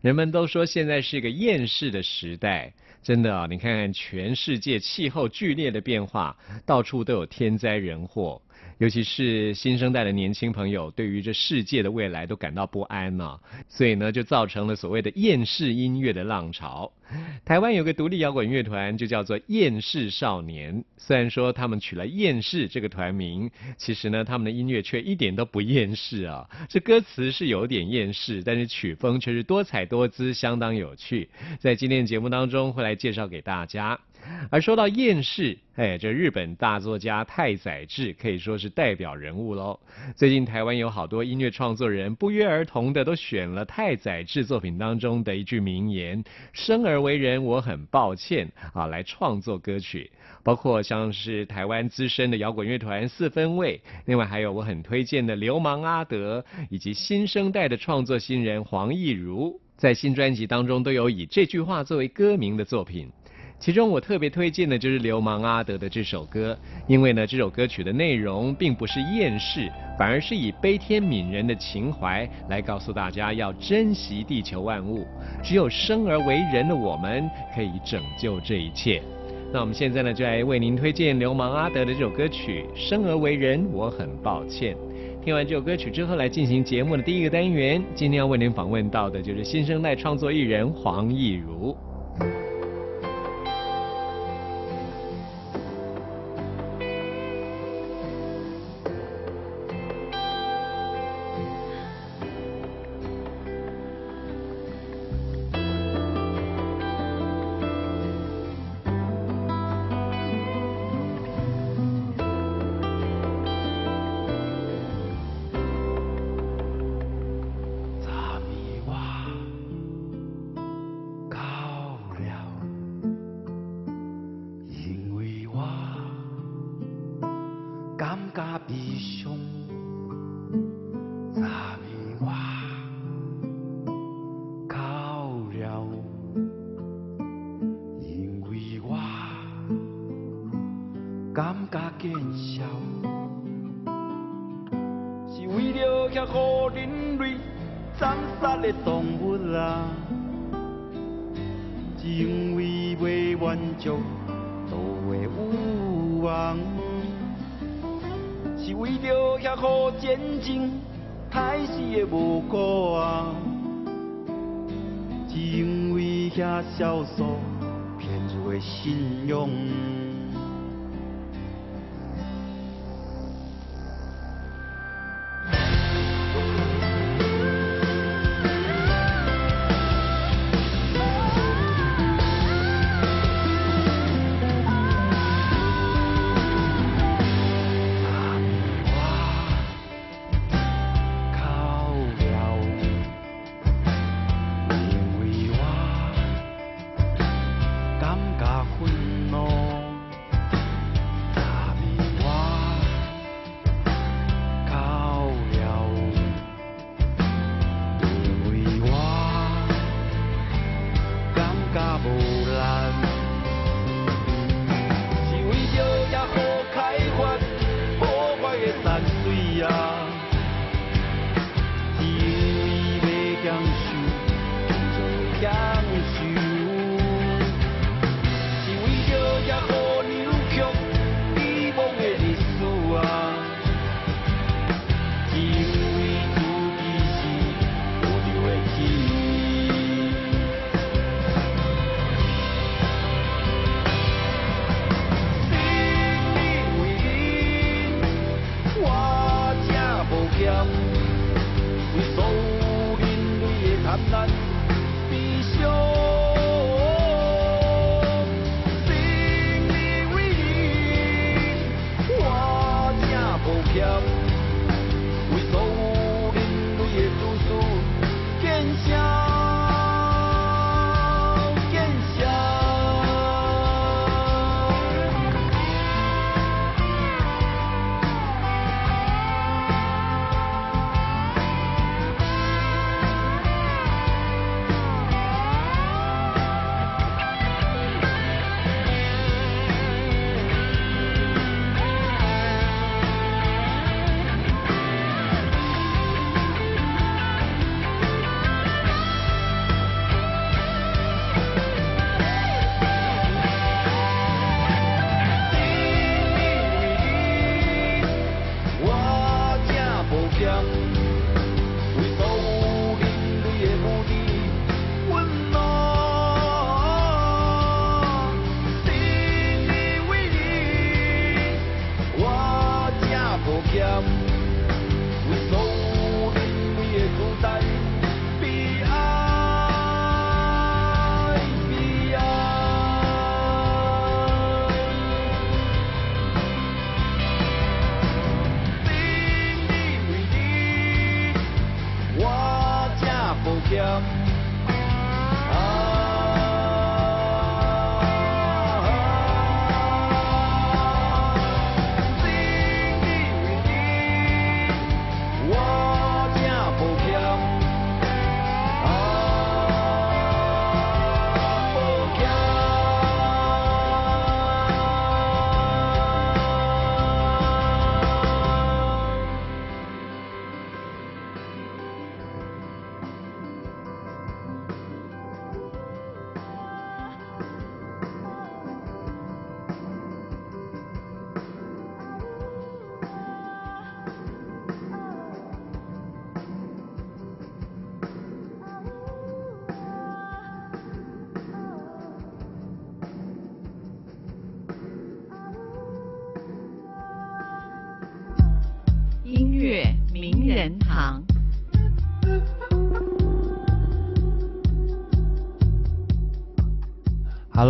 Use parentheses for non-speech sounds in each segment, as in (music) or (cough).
人们都说现在是一个厌世的时代，真的啊！你看看全世界气候剧烈的变化，到处都有天灾人祸。尤其是新生代的年轻朋友，对于这世界的未来都感到不安呢，所以呢，就造成了所谓的厌世音乐的浪潮。台湾有个独立摇滚乐团，就叫做厌世少年。虽然说他们取了厌世这个团名，其实呢，他们的音乐却一点都不厌世啊。这歌词是有点厌世，但是曲风却是多彩多姿，相当有趣。在今天节目当中，会来介绍给大家。而说到厌世，哎，这日本大作家太宰治可以说是代表人物喽。最近台湾有好多音乐创作人不约而同的都选了太宰治作品当中的一句名言：“生而为人，我很抱歉啊”，来创作歌曲。包括像是台湾资深的摇滚乐团四分卫，另外还有我很推荐的流氓阿德，以及新生代的创作新人黄义如，在新专辑当中都有以这句话作为歌名的作品。其中我特别推荐的就是流氓阿德的这首歌，因为呢这首歌曲的内容并不是厌世，反而是以悲天悯人的情怀来告诉大家要珍惜地球万物，只有生而为人的我们可以拯救这一切。那我们现在呢就来为您推荐流氓阿德的这首歌曲《生而为人》，我很抱歉。听完这首歌曲之后，来进行节目的第一个单元，今天要为您访问到的就是新生代创作艺人黄义如。战争，害死的无辜啊！只因为遐少数骗徒的信仰。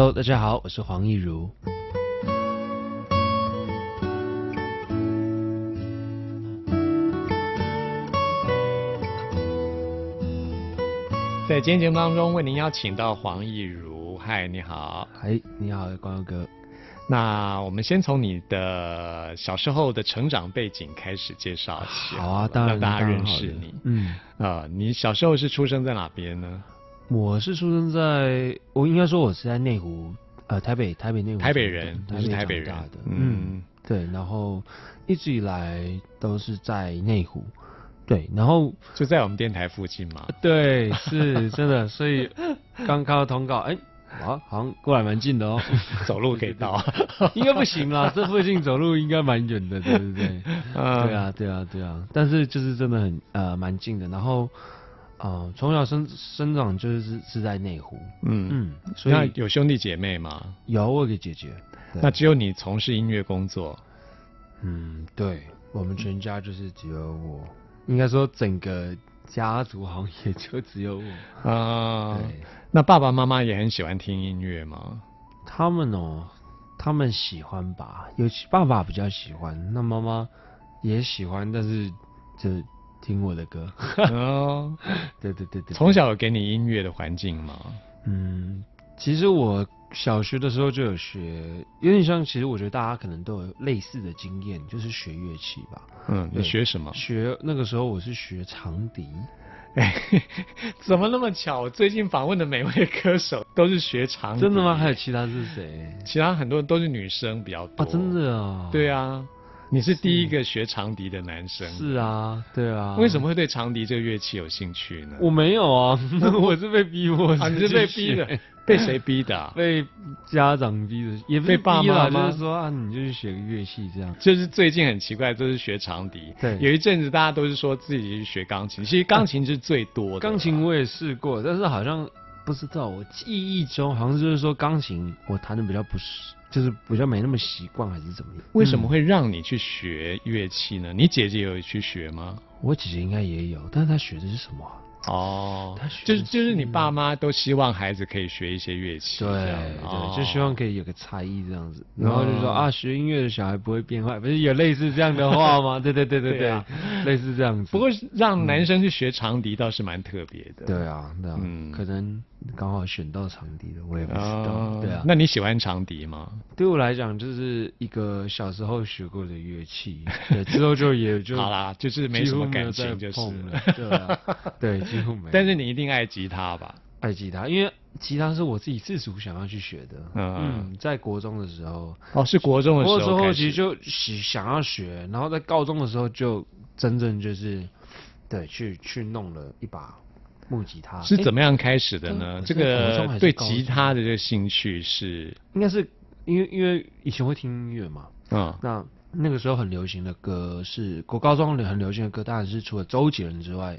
Hello，大家好，我是黄义如。在今天节目当中，为您邀请到黄义如，嗨，你好。嗨，你好，光耀哥。那我们先从你的小时候的成长背景开始介绍起，好啊，当然让大家认识你。嗯，啊、你小时候是出生在哪边呢？我是出生在，我应该说我是在内湖，呃，台北，台北内湖。台北人对你是台北人。嗯嗯，对，然后一直以来都是在内湖。对，然后就在我们电台附近嘛。对，是真的，所以刚看到通告，哎，啊，好像过来蛮近的哦，走路可以到。(laughs) 应该不行啦，这附近走路应该蛮远的，对不对？(laughs) 嗯对啊，对啊，对啊，但是就是真的很呃蛮近的，然后呃从小生生长就是是在内湖，嗯，嗯，所那以有兄弟姐妹吗？有我有个姐姐，那只有你从事音乐工作。嗯，对我们全家就是只有我，应该说整个家族好像也就只有我，啊、对，那爸爸妈妈也很喜欢听音乐吗？他们哦，他们喜欢吧，尤其爸爸比较喜欢，那妈妈也喜欢，但是就听我的歌，哦，(laughs) 对对对对，从小有给你音乐的环境吗？嗯，其实我小学的时候就有学，有点像，其实我觉得大家可能都有类似的经验，就是学乐器吧。嗯，你对学什么？学那个时候我是学长笛，哎，(laughs) 怎么那么巧？我最近访问的每位歌手都是学长笛真的吗？还有其他是谁？其他很多都是女生比较多。啊，真？的啊？对啊，你是第一个学长笛的男生。是啊，对啊。为什么？会对长笛这个乐器有兴趣呢？我没有啊，(laughs) 我是被逼迫啊，你是被逼的，被谁逼的、啊？(laughs) 被家长逼的，也被爸妈吗就是说啊，你就去学个乐器这样。就是最近很奇怪，都是学长笛。对有一阵子大家都是说自己去学钢琴，其实钢琴是最多的。钢琴我也试过，但是好像不知道，我记忆中好像就是说钢琴我弹的比较不是，就是比较没那么习惯，还是怎么样？为什么嗯会让你去学乐器呢？你姐姐有去学吗？我姐姐应该也有，但是她学的是什么啊、哦就是就是你爸妈都希望孩子可以学一些乐器，对对，就希望可以有个才艺这样子，然后就说哦啊，学音乐的小孩不会变坏，不是有类似这样的话吗？(laughs) 对对对对对类似这样子。不过让男生去学长笛倒是蛮特别的。对啊，对可能刚好选到长笛的，我也不知道。哦对啊，那你喜欢长笛吗？对我来讲就是一个小时候学过的乐器，对，之后就也就 (laughs) 好啦，就是没什么感情就是 (laughs) 对，几乎没有。但是你一定爱吉他吧？爱吉他，因为吉他是我自己自主想要去学的。嗯嗯，在国中的时候，哦，是国中的时国中候开始。后期就喜想要学，然后在高中的时候就真正就是对去去弄了一把木吉他。是怎么样开始的呢？这个对吉他的这个兴趣是，应该是因为因为以前会听音乐嘛，嗯，那那个时候很流行的歌是国高中很流行的歌，当然是除了周杰伦之外，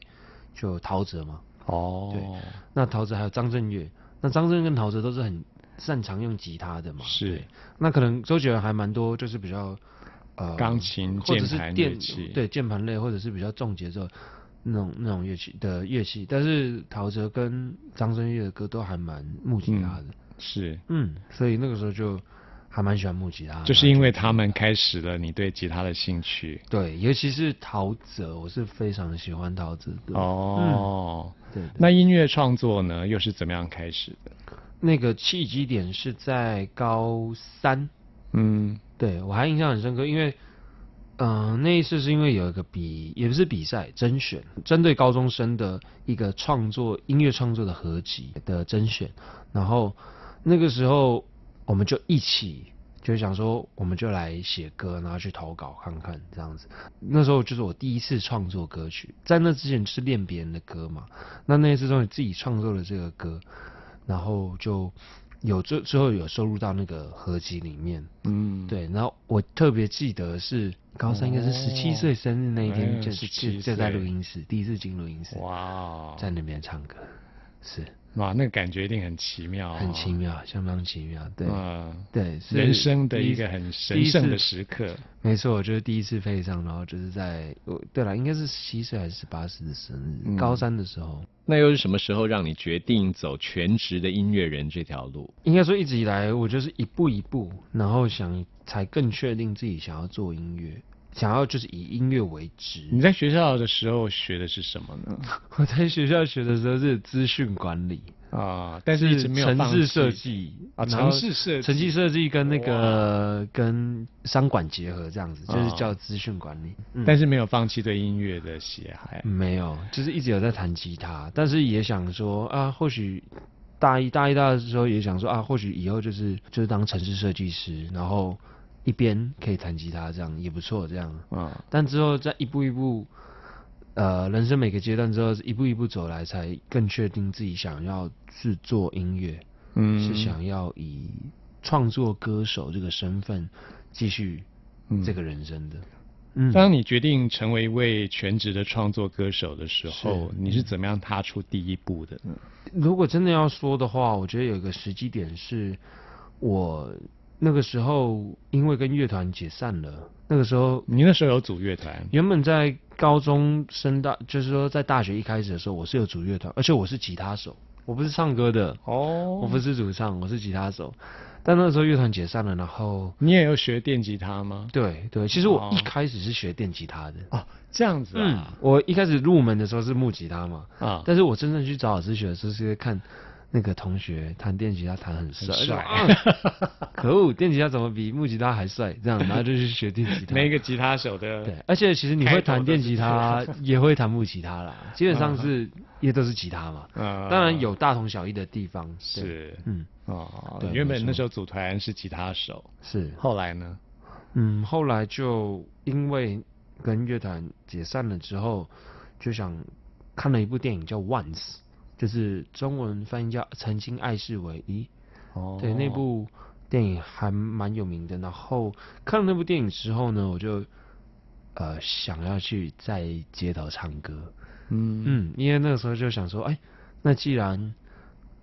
就有陶喆嘛。哦，对。那陶喆还有张震岳，那张震岳跟陶喆都是很擅长用吉他的嘛。是，那可能周杰伦还蛮多，就是比较呃钢琴或者是电对键盘类或者是比较重节奏那种那种乐器的乐器，但是陶喆跟张震岳的歌都还蛮木吉他的，是，嗯所以那个时候就还蛮喜欢木吉他的，就是因为他们开始了你对吉他的兴趣。对，尤其是陶喆，我是非常喜欢陶喆的。哦，对对那音乐创作呢，又是怎么样开始的？那个契机点是在高三，嗯，对我还印象很深刻，因为，嗯、那一次是因为有一个比也不是比赛甄选，针对高中生的一个创作音乐创作的合集的甄选，然后那个时候我们就一起就想说，我们就来写歌，然后去投稿看看这样子。那时候就是我第一次创作歌曲，在那之前就是练别人的歌嘛，那那一次终于自己创作了这个歌，然后就有最最后有收录到那个合集里面。嗯，对，然后我特别记得是高三，应该是十七岁生日那一哎天，就17就就在录音室，第一次进录音室，哇哦，在那边唱歌，是哇，那个感觉一定很奇妙、哦，很奇妙，相当奇妙。对，嗯，对，是人生的一个很神圣的时刻。没错，就是第一次配上，然后就是在，我对了，应该是十七岁还是十八岁的生日，嗯高三的时候。那又是什么时候让你决定走全职的音乐人这条路？应该说一直以来，我就是一步一步，然后想才更确定自己想要做音乐，想要就是以音乐为职。你在学校的时候学的是什么呢？(laughs) 我在学校学的时候是资讯管理，啊，但是一直没有城市设计啊城市设计城市设计跟那个跟商管结合这样子，就是哦叫资讯管理。嗯但是没有放弃对音乐的喜爱。没有，就是一直有在弹吉他，但是也想说啊，或许大一、大一、大二的时候也想说啊，或许以后就是就是当城市设计师，然后一边可以弹吉他，这样也不错，这样。啊，但之后再一步一步，呃，人生每个阶段之后一步一步走来，才更确定自己想要是做音乐，嗯。是想要以创作歌手这个身份继续嗯。这个人生的。嗯，当你决定成为一位全职的创作歌手的时候，是。你是怎么样踏出第一步的？呢？如果真的要说的话，我觉得有一个时机点是，我那个时候因为跟乐团解散了，那个时候你那时候有组乐团，原本在高中升大，就是说在大学一开始的时候，我是有组乐团，而且我是吉他手，我不是唱歌的，哦我不是主唱，我是吉他手。但那个时候乐团解散了，然后你也有学电吉他吗？对对，其实我哦一开始是学电吉他的。哦，这样子嗯啊，，我一开始入门的时候是木吉他嘛，啊，但是我真正去找老师学的时候，是因为看那个同学弹电吉他弹很帅，很帅啊 (laughs) 可恶，电吉他怎么比木吉他还帅？这样，然后就去学电吉他。(laughs) 每一个吉他手的对，而且其实你会弹电吉他也会弹木吉他啦，基本上是也都是吉他嘛。嗯当然有大同小异的地方。是嗯，哦对，原本那时候组团是吉他手，是，后来呢？嗯，后来就因为跟乐团解散了之后，就想看了一部电影叫《Once》，就是中文翻译叫《曾经爱是唯一》。哦对，那部电影还蛮有名的。然后看了那部电影之后呢，我就呃想要去在街头唱歌。嗯嗯，因为那个时候就想说，哎，那既然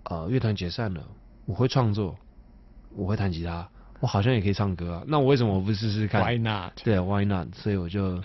呃乐团解散了，我会创作，我会弹吉他，我好像也可以唱歌啊。那我为什么我不试试看，Why not？对，Why not？所以我就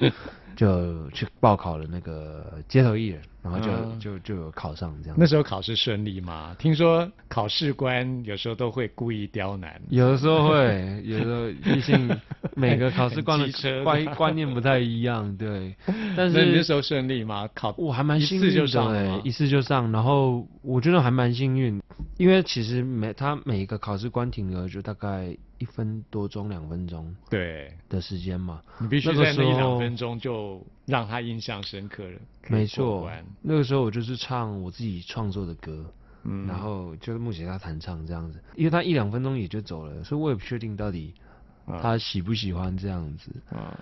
就去报考了那个街头艺人，然后就、嗯就就有考上这样。那时候考试顺利吗？听说考试官有时候都会故意刁难。有的时候会，(laughs) 有的时候毕竟每个考试官的的 (laughs) 观观念不太一样，对。(laughs) 但是那你那时候顺利吗？考我还蛮一次就幸运的上了吗，欸一次就上，然后我觉得还蛮幸运，因为其实每他每一个考试官停留就大概一分多钟、两分钟对，的时间嘛。你必须那个在那一两分钟就让他印象深刻了。没错，那个时候我就是唱我自己创作的歌，嗯。然后就是目前他弹唱这样子，因为他一两分钟也就走了，所以我也不确定到底啊。他喜不喜欢这样子。啊，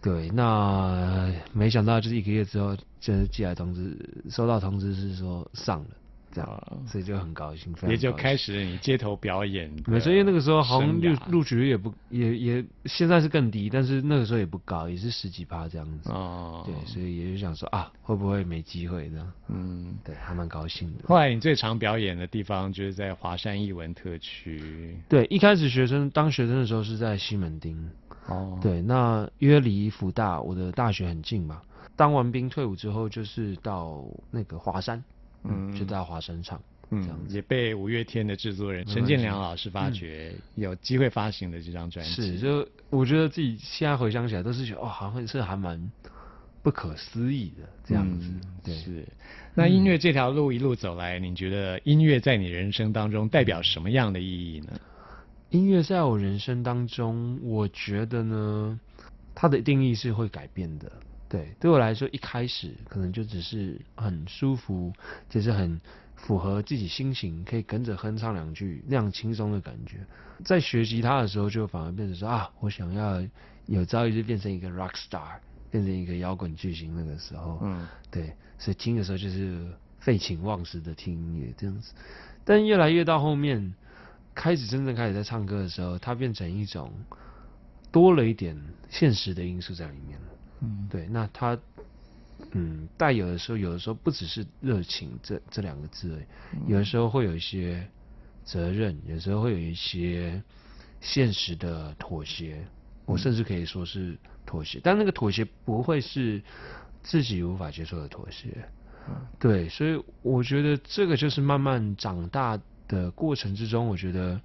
对，那没想到就是一个月之后，就是寄来通知，收到通知是说上了，这样，啊所以就很高兴，也就开始了你街头表演的没错，因为那个时候好像录录取率也不也也现在是更低，但是那个时候也不高，也是十几趴这样子。哦，对，所以也就想说啊，会不会没机会这样？嗯。对，还蛮高兴的。后来你最常表演的地方就是在华山艺文特区。对，一开始学生当学生的时候是在西门町，哦，对，那因为离福大我的大学很近嘛，当完兵退伍之后就是到那个华山，嗯，嗯就在华声唱，这样嗯，子。也被五月天的制作人陈建良老师发掘，有机会发行的这张专辑。是，就我觉得自己现在回想起来，都是觉得哦，好像是还蛮不可思议的这样子。嗯对，是。那音乐这条路一路走来，你觉得音乐在你人生当中代表什么样的意义呢？音乐在我人生当中，我觉得呢，它的定义是会改变的。对，对我来说，一开始可能就只是很舒服，就是很符合自己心情，可以跟着哼唱两句那样轻松的感觉。在学吉他的时候，就反而变成说啊，我想要有朝一日变成一个 rock star，变成一个摇滚巨星。那个时候，嗯对，所以听的时候就是废寝忘食的听音乐这样子。但越来越到后面，开始真正开始在唱歌的时候，它变成一种多了一点现实的因素在里面了。嗯，对，那他嗯，带有的时候，有的时候不只是热情这这两个字而已，有的时候会有一些责任，有时候会有一些现实的妥协，我甚至可以说是妥协，但那个妥协不会是自己无法接受的妥协。对，所以我觉得这个就是慢慢长大的过程之中，我觉得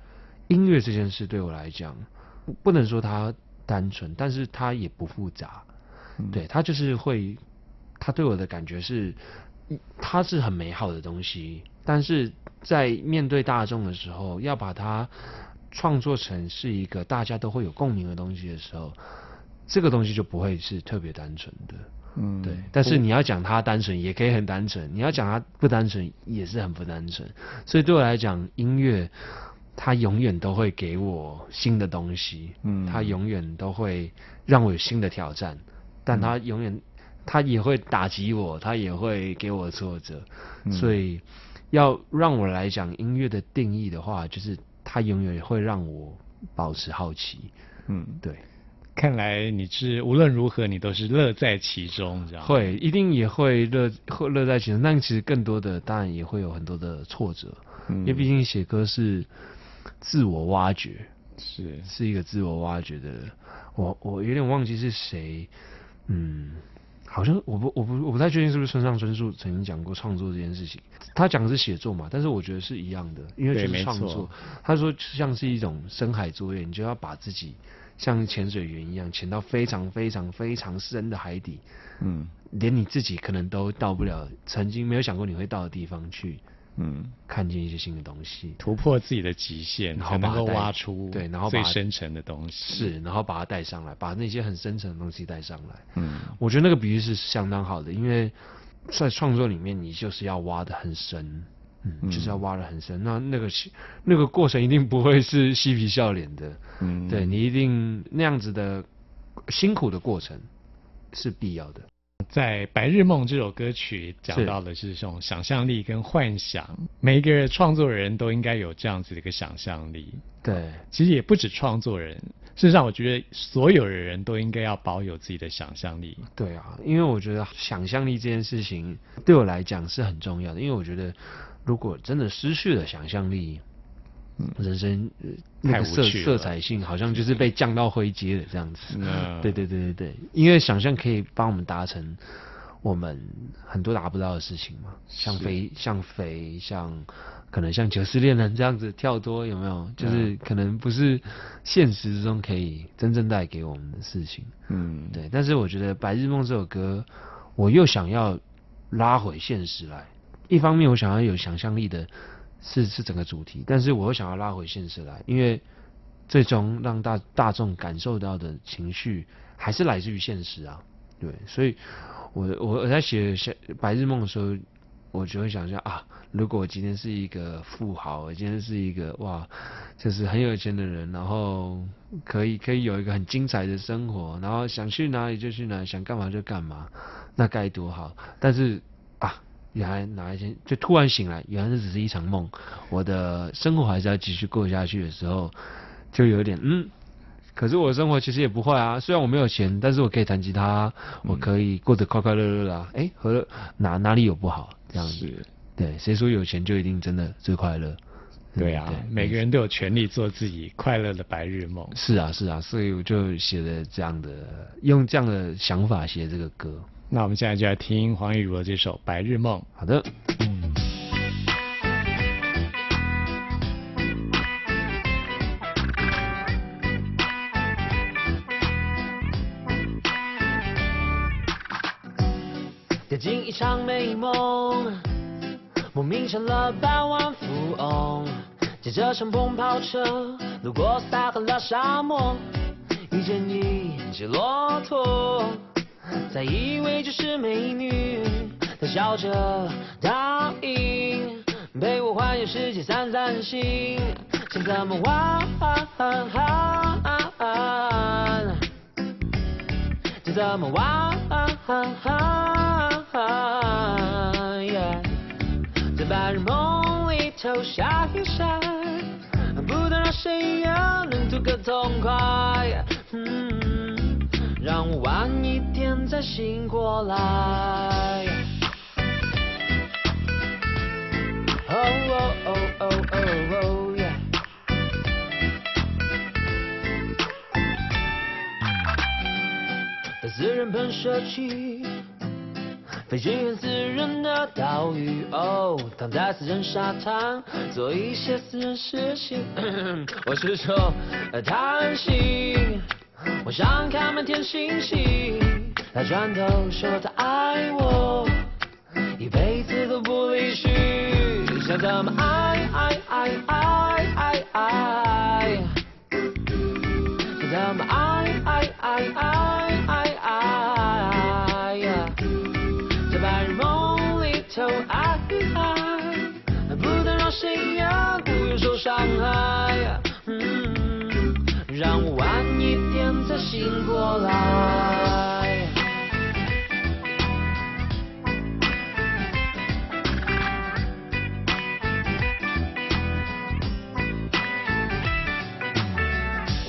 音乐这件事对我来讲，不不能说它单纯，但是它也不复杂。对，他就是会，他对我的感觉是，他是很美好的东西，但是在面对大众的时候，要把它创作成是一个大家都会有共鸣的东西的时候，这个东西就不会是特别单纯的。嗯，对，但是你要讲它单纯，也可以很单纯；你要讲它不单纯，也是很不单纯。所以对我来讲，音乐它永远都会给我新的东西，嗯它永远都会让我有新的挑战，但他永远他也会打击我，他也会给我挫折。嗯所以要让我来讲音乐的定义的话，就是他永远会让我保持好奇。嗯，对。看来你是无论如何你都是乐在其中，这样会，一定也会乐会乐在其中，但其实更多的当然也会有很多的挫折，嗯因为毕竟写歌是自我挖掘，是是一个自我挖掘的。我我有点忘记是谁，嗯，好像我不我不我不太确定是不是村上春树曾经讲过创作这件事情，他讲的是写作嘛，但是我觉得是一样的，因为就是创作。他说像是一种深海作业，你就要把自己像潜水员一样潜到非常非常非常深的海底，嗯。连你自己可能都到不了，曾经没有想过你会到的地方去，嗯，看见一些新的东西。突破自己的极限，然后才能够挖出对然后最深层的东西。是，然后把它带上来，把那些很深层的东西带上来。嗯我觉得那个比喻是相当好的，因为在创作里面，你就是要挖的很深，嗯，就是要挖的很深。那那个是那个过程一定不会是嬉皮笑脸的，嗯，对你一定那样子的辛苦的过程是必要的。在《白日梦》这首歌曲讲到的是这种想象力跟幻想，每一个创作人都应该有这样子的一个想象力。对，其实也不止创作人，事实上，我觉得所有的人都应该要保有自己的想象力。对啊，因为我觉得想象力这件事情对我来讲是很重要的，因为我觉得如果真的失去了想象力，人生、呃、那个色色彩性好像就是被降到灰阶了这样子。嗯。对对对对对，因为想象可以帮我们达成我们很多达不到的事情嘛，像是。飞像飞像可能像九四恋人这样子跳多有没有？就是可能不是现实之中可以真正带给我们的事情。嗯，对，但是我觉得《白日梦》这首歌，我又想要拉回现实来。一方面，我想要有想象力的是是整个主题，但是我又想要拉回现实来，因为最终让大大众感受到的情绪还是来自于现实啊。对，所以我我我在写写《白日梦》的时候，我就会想象啊，如果我今天是一个富豪，我今天是一个哇，就是很有钱的人，然后可以可以有一个很精彩的生活，然后想去哪里就去哪，想干嘛就干嘛，那该多好！但是，原来哪一天就突然醒来，原来这只是一场梦，我的生活还是要继续过下去的时候，就有点嗯。可是我的生活其实也不坏啊，虽然我没有钱，但是我可以弹吉他，我可以过得快快乐乐的、啊。哎、何乐哪哪里有不好？这样子，对，谁说有钱就一定真的最快乐？对啊，每个人都有权利做自己快乐的白日梦。是啊，是啊，所以我就写了这样的，用这样的想法写这个歌。那我们现在就来听黄义儒的这首《白日梦》。好的，掉进一场美梦，莫名成了百万富翁，借着敞篷跑车，路过撒哈拉沙漠，遇见一只骆驼，才以为就是美女，她笑着答应陪我环游世界散散心，想怎么玩就怎么玩。在白日梦里偷下一闪，不断让谁也能图个痛快。让我晚一点再醒过来。哦哦哦哦哦哦耶！在私人喷射器。飞行员私人的岛屿，哦，躺在私人沙滩，做一些私人事情。(coughs) 我是说，贪心，我想看满天星星。他转头说他爱我，一辈子都不离去，想怎么爱爱爱爱爱爱，想怎么爱爱爱爱爱爱。在白日梦里头爱爱，不能让谁呀不愿受伤害。让我晚一点再醒过来。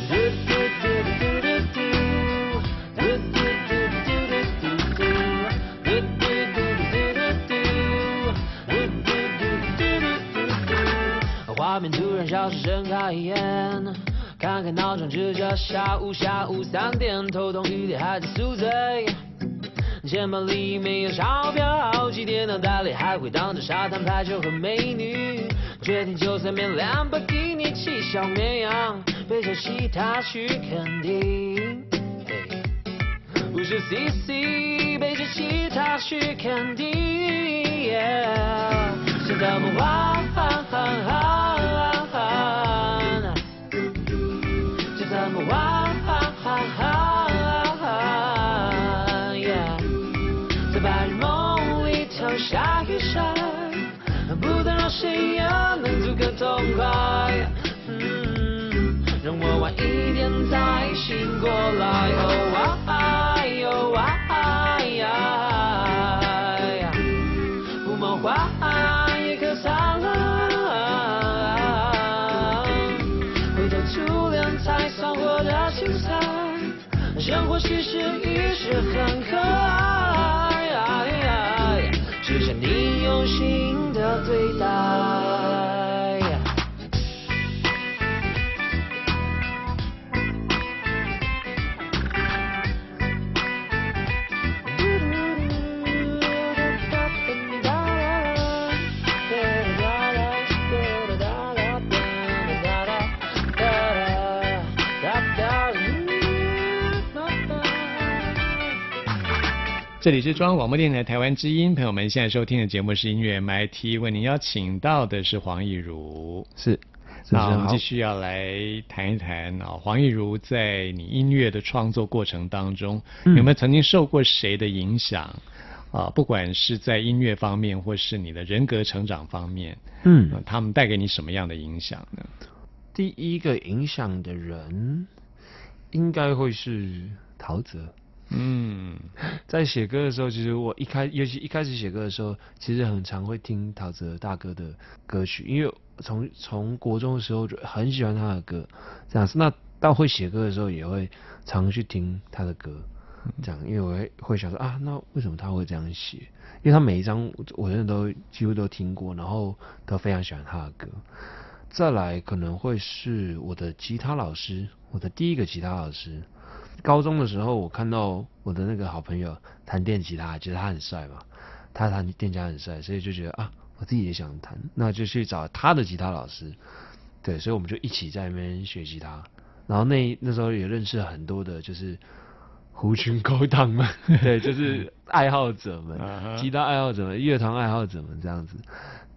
嘟嘟嘟嘟嘟嘟，嘟嘟嘟嘟嘟嘟嘟，嘟嘟嘟嘟嘟嘟，嘟嘟嘟嘟嘟嘟。画面突然消失，睁开眼，看看闹钟，只叫下午下午三点，头痛欲裂还在宿醉。钱包里没有钞票，好几天脑袋里还会荡着沙滩排球和美女。决定就算变兰博基尼骑小绵羊，背着吉他去垦丁。嘿不是 CC 背着吉他去垦丁。想怎么玩？就痛快。嗯，让我晚一点再醒过来。哦啊哎呦啊呀，不梦幻也可灿烂。回头初恋才算活得精彩，生活其实一直很可爱。只想你用心的对待。这里是中央广播电台台湾之音，朋友们现在收听的节目是音乐 MIT，为您邀请到的是黄义如。是，那我们继续要来谈一谈啊，黄义如在你音乐的创作过程当中，嗯有没有曾经受过谁的影响？啊，不管是在音乐方面，或是你的人格成长方面，嗯呃他们带给你什么样的影响呢？第一个影响的人应该会是陶喆。嗯在写歌的时候，其实我一开，尤其一开始写歌的时候，其实很常会听陶喆大哥的歌曲，因为从从国中的时候就很喜欢他的歌，这样子。那到会写歌的时候，也会常去听他的歌，这样，因为我会会想说啊，那为什么他会这样写？因为他每一张我我真的都几乎都听过，然后都非常喜欢他的歌。再来可能会是我的吉他老师，我的第一个吉他老师。高中的时候，我看到我的那个好朋友弹电吉他，觉得他很帅嘛，他弹电吉他很帅，所以就觉得啊，我自己也想弹，那就去找他的吉他老师。对，所以我们就一起在那边学吉他。然后那那时候也认识很多的，就是狐群狗党们，(laughs) 对，就是爱好者们吉他爱好者们、乐团爱好者们这样子。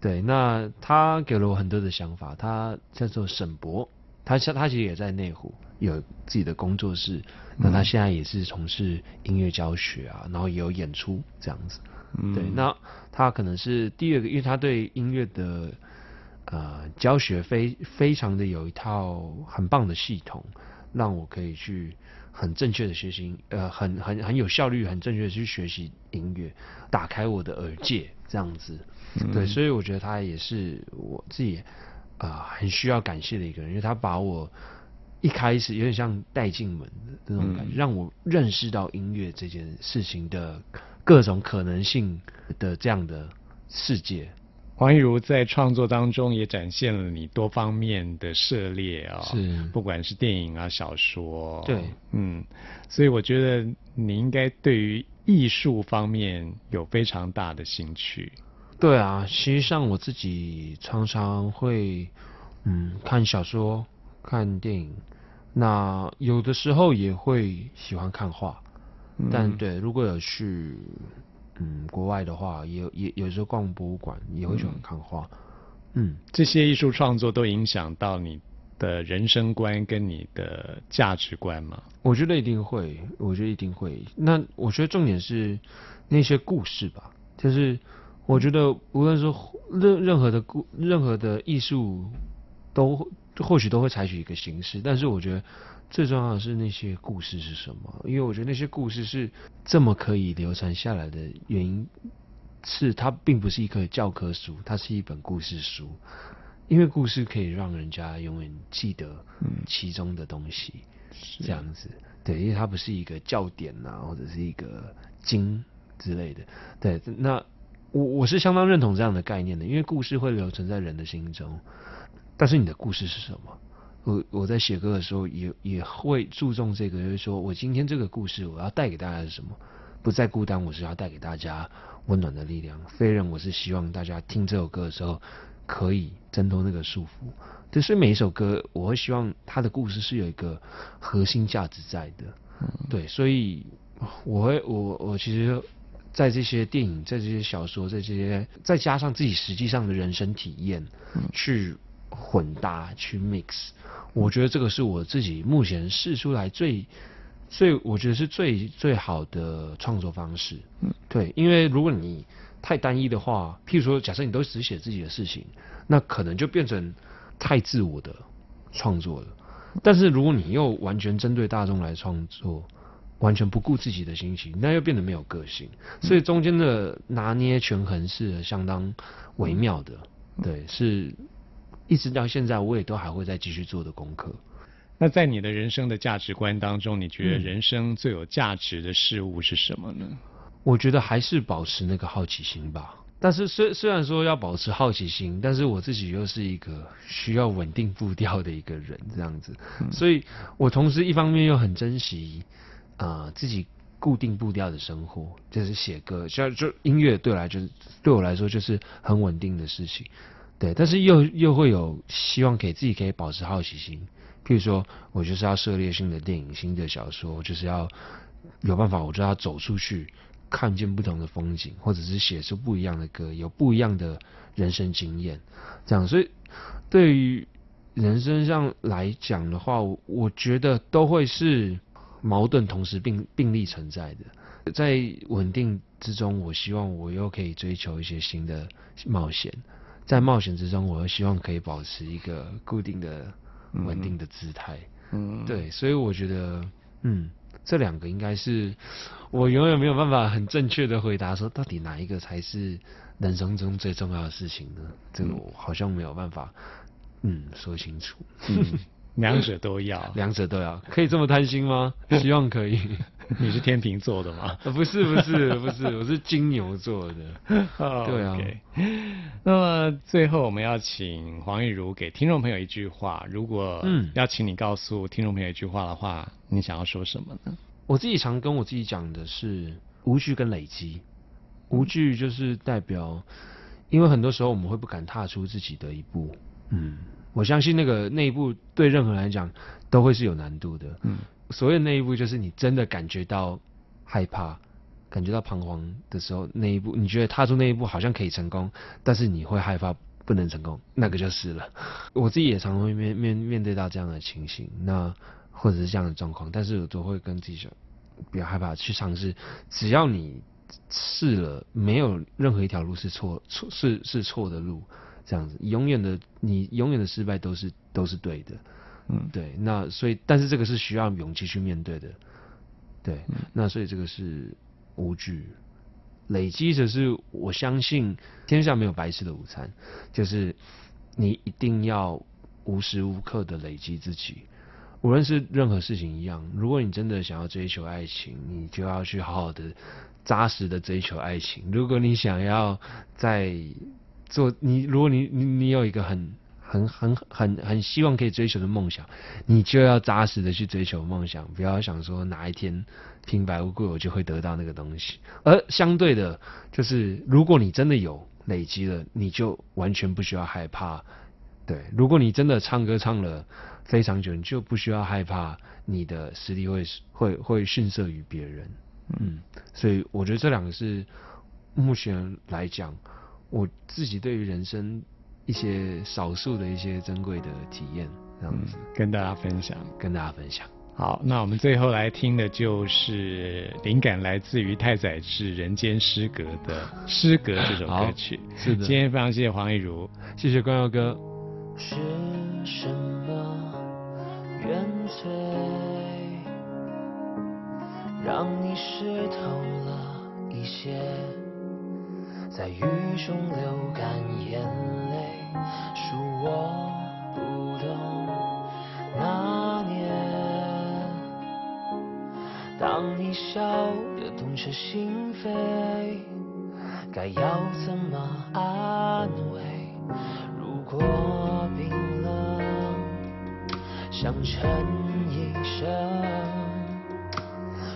对，那他给了我很多的想法。他叫做沈博，他像他其实也在内湖有自己的工作室，那他现在也是从事音乐教学啊，然后也有演出这样子。嗯对，那他可能是第二个，因为他对音乐的呃教学非非常的有一套很棒的系统，让我可以去很正确的学习，呃，很很很有效率、很正确的去学习音乐，打开我的耳界这样子。对，所以我觉得他也是我自己啊、很需要感谢的一个人，因为他把我一开始有点像带进门的那种感觉，嗯让我认识到音乐这件事情的各种可能性的这样的世界。黄义如在创作当中也展现了你多方面的涉猎啊、是不管是电影啊、小说，对，嗯，所以我觉得你应该对于艺术方面有非常大的兴趣。对啊，其实像我自己常常会，嗯，看小说、看电影，那有的时候也会喜欢看画，但嗯对，如果有去，嗯，国外的话，也有也有时候逛博物馆也会喜欢看画，嗯，这些艺术创作都影响到你的人生观跟你的价值观吗？我觉得一定会，我觉得一定会。那我觉得重点是那些故事吧，就是我觉得无论是任任何的故任何的艺术都或许都会采取一个形式，但是我觉得最重要的是那些故事是什么，因为我觉得那些故事是这么可以流传下来的原因，是它并不是一个教科书，它是一本故事书。因为故事可以让人家永远记得其中的东西，这样子。对，因为它不是一个教典呐、或者是一个经之类的。对，那我我是相当认同这样的概念的，因为故事会留存在人的心中。但是你的故事是什么？我我在写歌的时候也也会注重这个，就是说我今天这个故事我要带给大家是什么？不再孤单，我是要带给大家温暖的力量。非人，我是希望大家听这首歌的时候可以挣脱那个束缚。对，所以每一首歌，我会希望它的故事是有一个核心价值在的。对，所以我会我我其实，在这些电影、在这些小说、在这些再加上自己实际上的人生体验，去混搭、去 mix，我觉得这个是我自己目前试出来最最我觉得是最最好的创作方式。嗯对，因为如果你太单一的话，譬如说，假设你都只写自己的事情，那可能就变成太自我的创作了。但是如果你又完全针对大众来创作，完全不顾自己的心情，那又变得没有个性。所以中间的拿捏权衡是相当微妙的。对，是一直到现在我也都还会再继续做的功课。那在你的人生的价值观当中，你觉得嗯人生最有价值的事物是什么呢？我觉得还是保持那个好奇心吧。但是虽虽然说要保持好奇心，但是我自己又是一个需要稳定步调的一个人，这样子，所以我同时一方面又很珍惜啊、呃自己固定步调的生活，就是写歌，像就音乐对我来就是对我来说就是很稳定的事情，对，但是又又会有希望给自己可以保持好奇心，譬如说我就是要涉猎新的电影、新的小说，就是要有办法，我就要走出去，看见不同的风景，或者是写出不一样的歌，有不一样的人生经验，这样。所以对于人生上来讲的话，我我觉得都会是矛盾同时并并立存在的。在稳定之中，我希望我又可以追求一些新的冒险，在冒险之中，我希望可以保持一个固定的、稳定的姿态。嗯，对，所以我觉得，嗯，这两个应该是我永远没有办法很正确的回答说，到底哪一个才是人生中最重要的事情呢？这个我好像没有办法，嗯，说清楚。嗯，(laughs) 两者都要。两者都要，可以这么贪心吗？希望可以。(laughs) 你是天秤座的吗？呃不是不是不是，我是金牛座的。(laughs) 哦对啊那么最后我们要请黄玉茹给听众朋友一句话，如果嗯要请你告诉听众朋友一句话的话，你想要说什么呢？我自己常跟我自己讲的是无惧跟累积。无惧就是代表，因为很多时候我们会不敢踏出自己的一步。嗯，我相信那个那一步对任何人来讲都会是有难度的。嗯，所谓的那一步，就是你真的感觉到害怕、感觉到彷徨的时候，那一步你觉得踏出那一步好像可以成功，但是你会害怕不能成功，那个就是了。(laughs) 我自己也常会面面面对到这样的情形，那或者是这样的状况，但是我都会跟自己说，不要害怕去尝试，只要你试了，没有任何一条路是错错是是错的路，这样子，永远的你永远的失败都是都是对的。嗯，对，那所以，但是这个是需要勇气去面对的，对，那所以这个是无惧，累积则是我相信天下没有白吃的午餐，就是你一定要无时无刻的累积自己，无论是任何事情一样，如果你真的想要追求爱情，你就要去好好的、扎实的追求爱情。如果你想要在做你，如果你你你有一个很很很很很希望可以追求的梦想，你就要扎实的去追求梦想，不要想说哪一天平白无故我就会得到那个东西。而相对的，就是如果你真的有累积了，你就完全不需要害怕。对，如果你真的唱歌唱了非常久，你就不需要害怕你的实力会会会逊色于别人。嗯，所以我觉得这两个是目前来讲，我自己对于人生一些少数的一些珍贵的体验，这样子跟大家分享。跟大家分享。好，那我们最后来听的就是灵感来自于太宰治《人间失格》的《失格》这首歌曲。是的，今天非常谢谢黄义如，谢谢关耀哥。是什么原罪，让你湿透了一些，在雨中流干眼泪？恕我不懂那年，当你笑得痛彻心扉，该要怎么安慰？如果冰冷，想沉一生，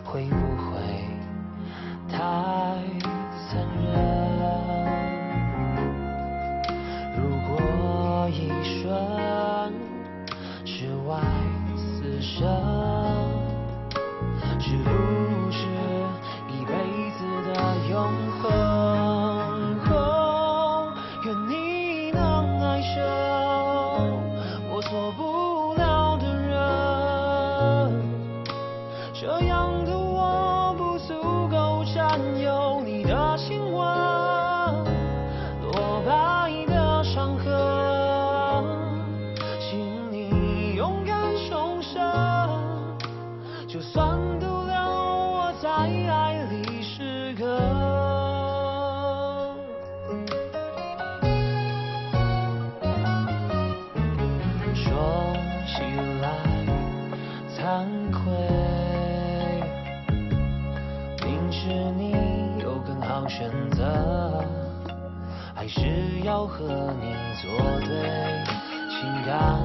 会不会太死只要和你作对，情感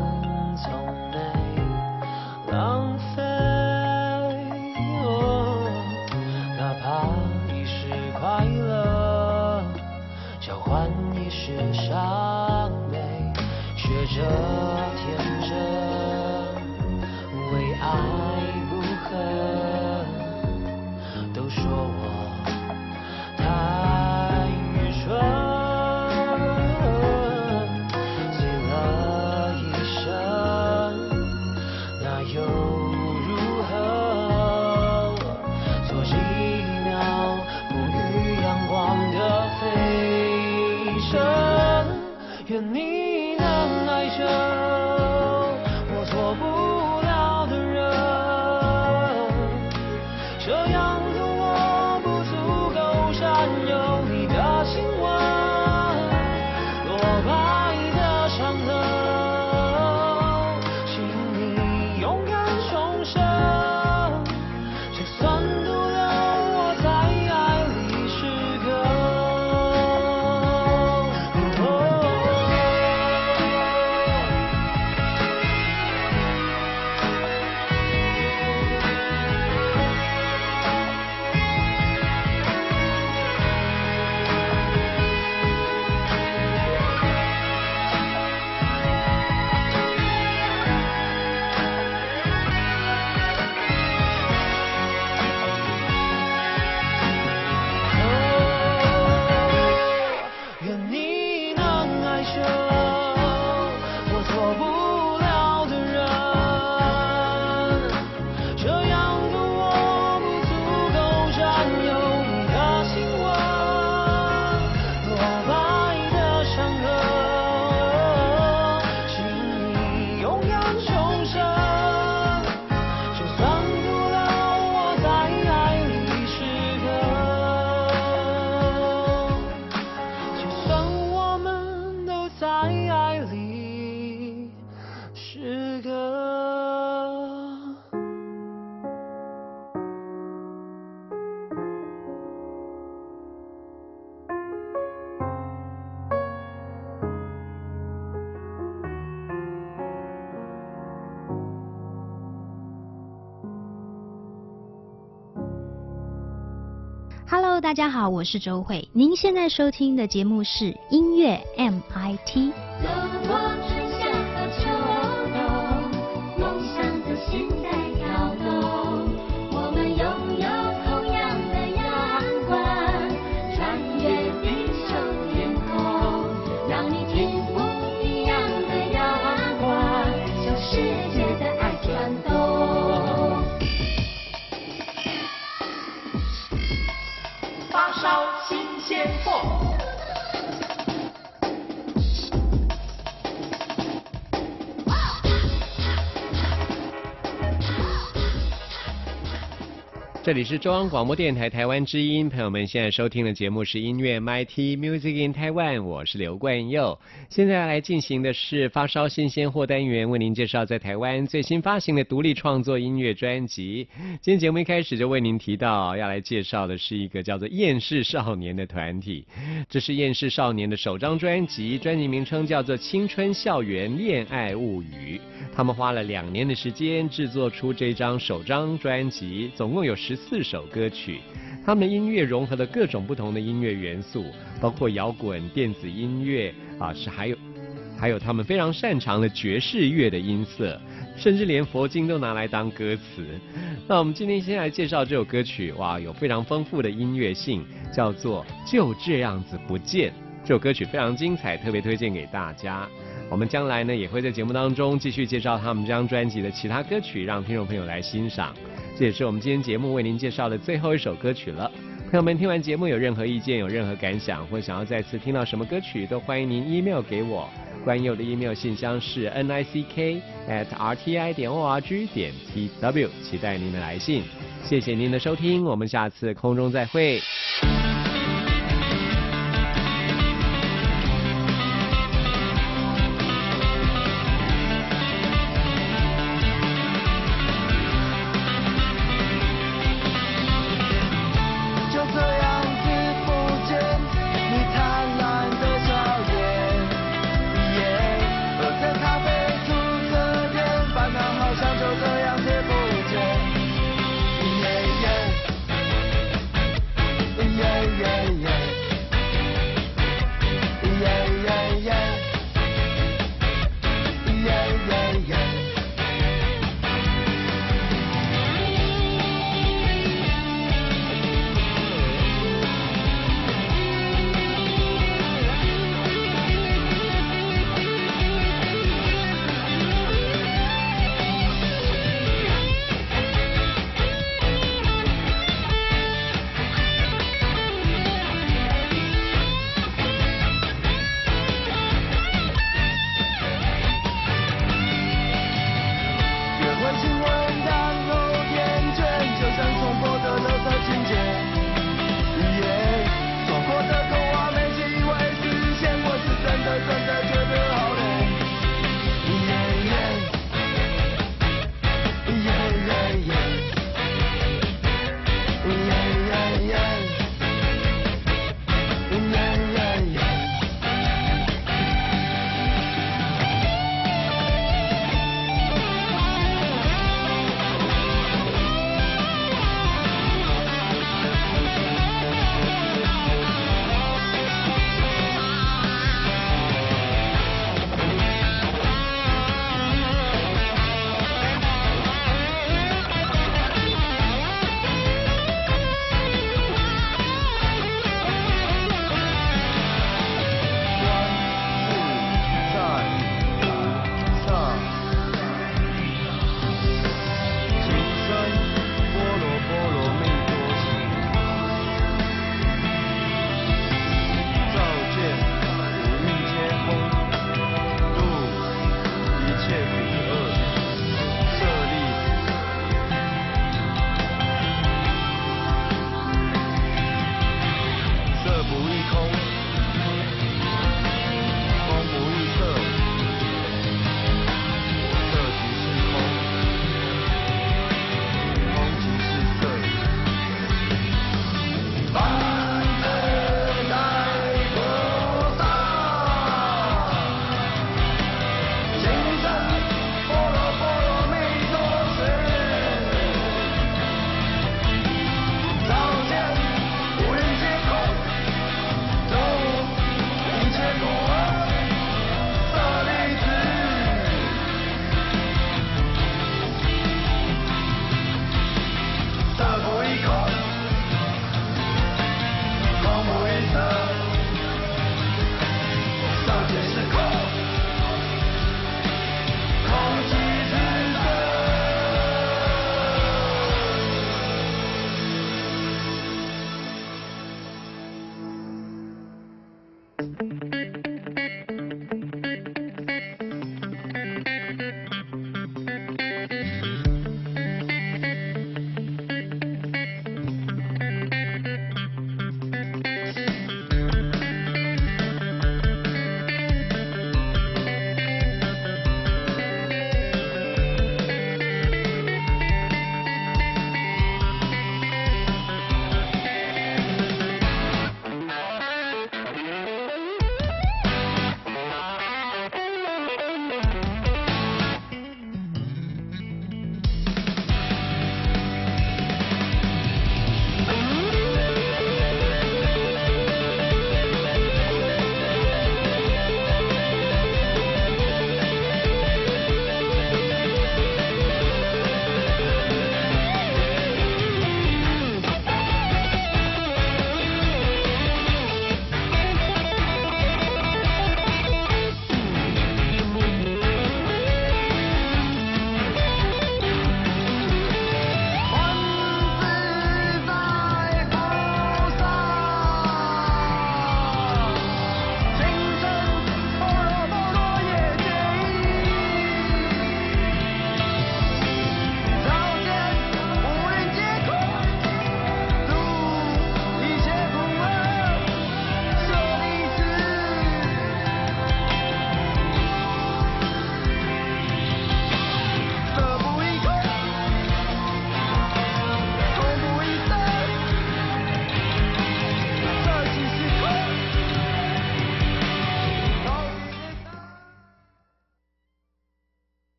大家好，我是周慧。您现在收听的节目是音乐 MIT。包新鲜货。这里是中央广播电台台湾之音，朋友们现在收听的节目是音乐 MT Music in Taiwan，我是刘冠佑。现在要来进行的是发烧新鲜货单元，为您介绍在台湾最新发行的独立创作音乐专辑。今天节目一开始就为您提到，要来介绍的是一个叫做厌世少年的团体。这是厌世少年的首张专辑，专辑名称叫做《青春校园恋爱物语》。他们花了两年的时间制作出这张首张专辑，总共有十。十四首歌曲，他们的音乐融合了各种不同的音乐元素，包括摇滚、电子音乐啊，是还有还有他们非常擅长的爵士乐的音色，甚至连佛经都拿来当歌词。那我们今天先来介绍这首歌曲，哇，有非常丰富的音乐性，叫做《就这样子不见》。这首歌曲非常精彩，特别推荐给大家。我们将来呢也会在节目当中继续介绍他们这张专辑的其他歌曲，让听众朋友来欣赏。这也是我们今天节目为您介绍的最后一首歌曲了。朋友们，听完节目有任何意见、有任何感想，或想要再次听到什么歌曲，都欢迎您 email 给我。关佑的 email 信箱是 n i c k at r t i 点 o r g 点 t w，期待您的来信。谢谢您的收听，我们下次空中再会。